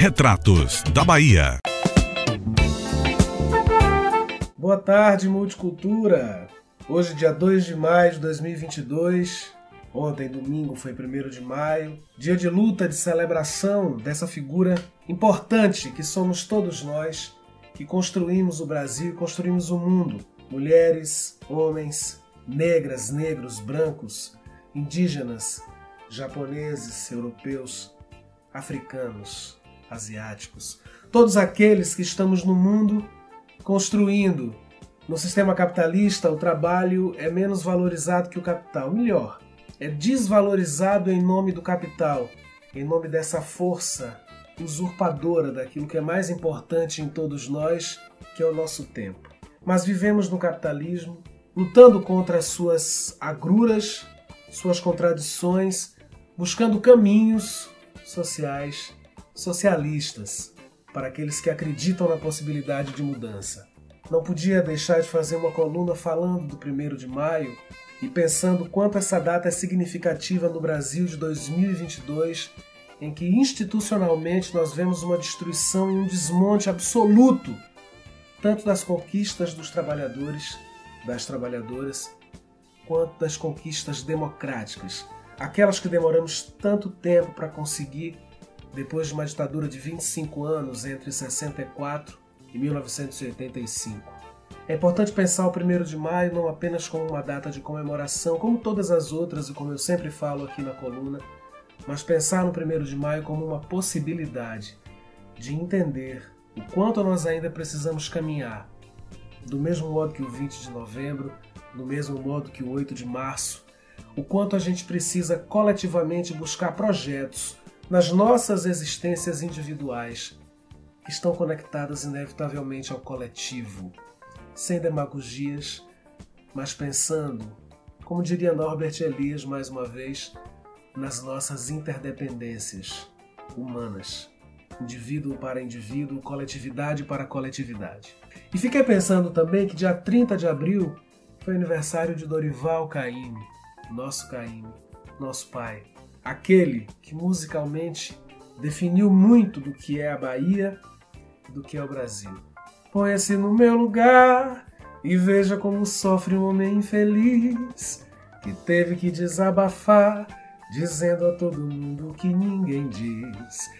Retratos da Bahia. Boa tarde, Multicultura. Hoje, dia 2 de maio de 2022. Ontem, domingo, foi 1 de maio. Dia de luta, de celebração dessa figura importante que somos todos nós, que construímos o Brasil e construímos o mundo. Mulheres, homens, negras, negros, brancos, indígenas, japoneses, europeus, africanos, asiáticos, todos aqueles que estamos no mundo construindo. No sistema capitalista, o trabalho é menos valorizado que o capital. Melhor, é desvalorizado em nome do capital, em nome dessa força usurpadora daquilo que é mais importante em todos nós, que é o nosso tempo. Mas vivemos no capitalismo, lutando contra as suas agruras, suas contradições, buscando caminhos sociais, socialistas, para aqueles que acreditam na possibilidade de mudança. Não podia deixar de fazer uma coluna falando do 1 de maio e pensando quanto essa data é significativa no Brasil de 2022, em que institucionalmente nós vemos uma destruição e um desmonte absoluto, tanto das conquistas dos trabalhadores, das trabalhadoras, quanto das conquistas democráticas, aquelas que demoramos tanto tempo para conseguir depois de uma ditadura de 25 anos entre 64 e 1985. É importante pensar o 1 de maio não apenas como uma data de comemoração, como todas as outras e como eu sempre falo aqui na coluna, mas pensar no 1 de maio como uma possibilidade de entender o quanto nós ainda precisamos caminhar, do mesmo modo que o 20 de novembro, do mesmo modo que o 8 de março, o quanto a gente precisa coletivamente buscar projetos nas nossas existências individuais estão conectadas inevitavelmente ao coletivo, sem demagogias, mas pensando, como diria Norbert Elias mais uma vez, nas nossas interdependências humanas, indivíduo para indivíduo, coletividade para coletividade. E fiquei pensando também que dia 30 de abril foi aniversário de Dorival Caymmi, nosso Caymmi, nosso pai, aquele que musicalmente definiu muito do que é a Bahia do que é o Brasil. Ponha-se no meu lugar e veja como sofre um homem infeliz que teve que desabafar, dizendo a todo mundo que ninguém diz.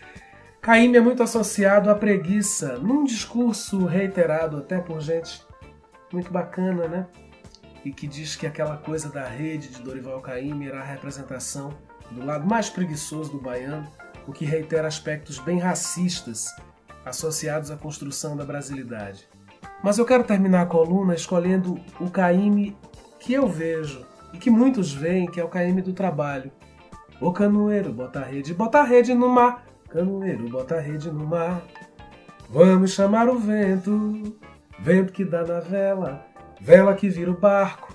Caíme é muito associado à preguiça, num discurso reiterado até por gente muito bacana, né? e que diz que aquela coisa da rede de Dorival Caymmi era a representação do lado mais preguiçoso do baiano, o que reitera aspectos bem racistas associados à construção da brasilidade. Mas eu quero terminar a coluna escolhendo o Caymmi que eu vejo e que muitos veem, que é o Caymmi do trabalho. O canoeiro bota a rede, bota a rede no mar. Canoeiro bota a rede no mar. Vamos chamar o vento, vento que dá na vela, Vela que vira o barco,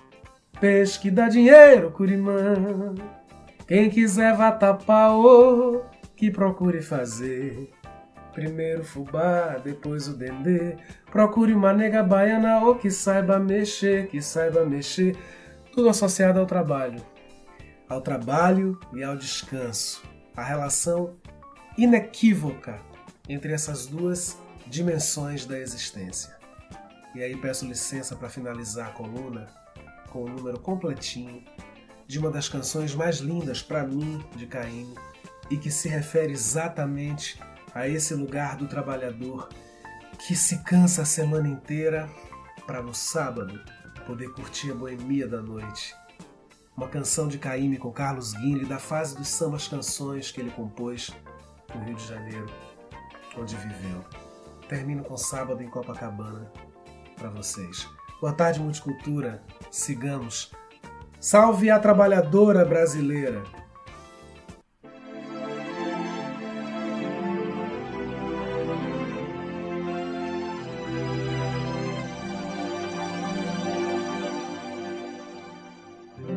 peixe que dá dinheiro, curimã. Quem quiser vá tapar o que procure fazer. Primeiro fubá, depois o dendê. Procure uma nega baiana ou que saiba mexer, que saiba mexer. Tudo associado ao trabalho. Ao trabalho e ao descanso. A relação inequívoca entre essas duas dimensões da existência. E aí peço licença para finalizar a coluna com o um número completinho de uma das canções mais lindas para mim de Caim e que se refere exatamente a esse lugar do trabalhador que se cansa a semana inteira para no sábado poder curtir a boemia da noite. Uma canção de Caíme com Carlos Guinle da fase dos sambas canções que ele compôs no Rio de Janeiro, onde viveu. Termino com sábado em Copacabana para vocês. Boa tarde, Multicultura. Sigamos. Salve a trabalhadora brasileira!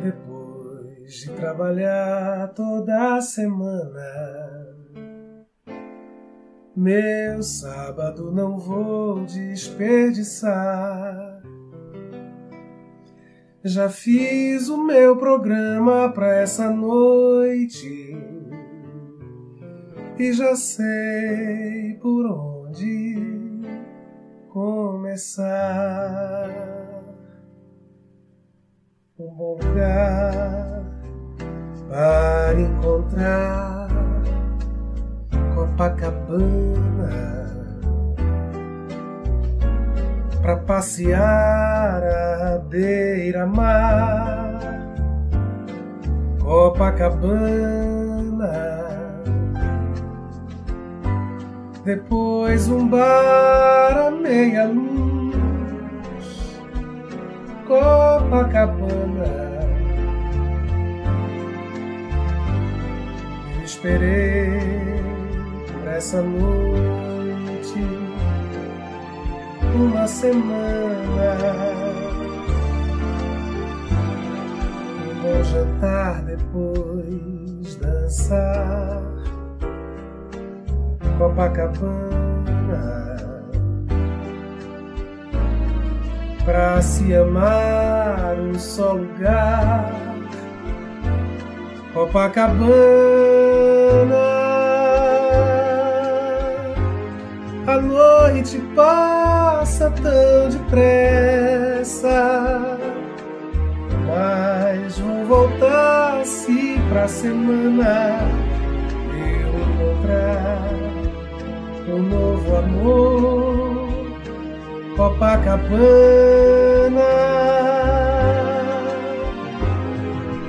Depois de trabalhar toda semana meu sábado não vou desperdiçar. Já fiz o meu programa pra essa noite. e já sei por onde começar. Um bom lugar para encontrar Copacabana para passear à beira-mar. Copacabana depois um bar à meia luz, Copacabana. Eu esperei por essa noite uma semana. Um bom jantar depois dançar. Copacabana. Pra se amar um só lugar. Copacabana. A noite passa tão depressa. Mas vou voltar-se pra semana. Eu encontrar um novo amor, Copacabana.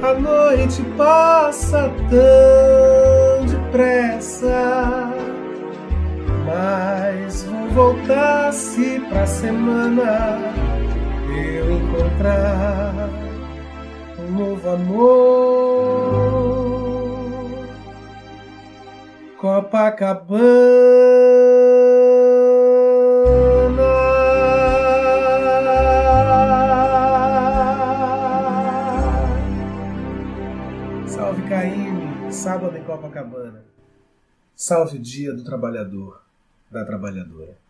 A noite passa tão depressa, voltar-se pra semana eu encontrar um novo amor. Copacabana. Salve Caíme, sábado em Copacabana. Salve o dia do trabalhador, da trabalhadora.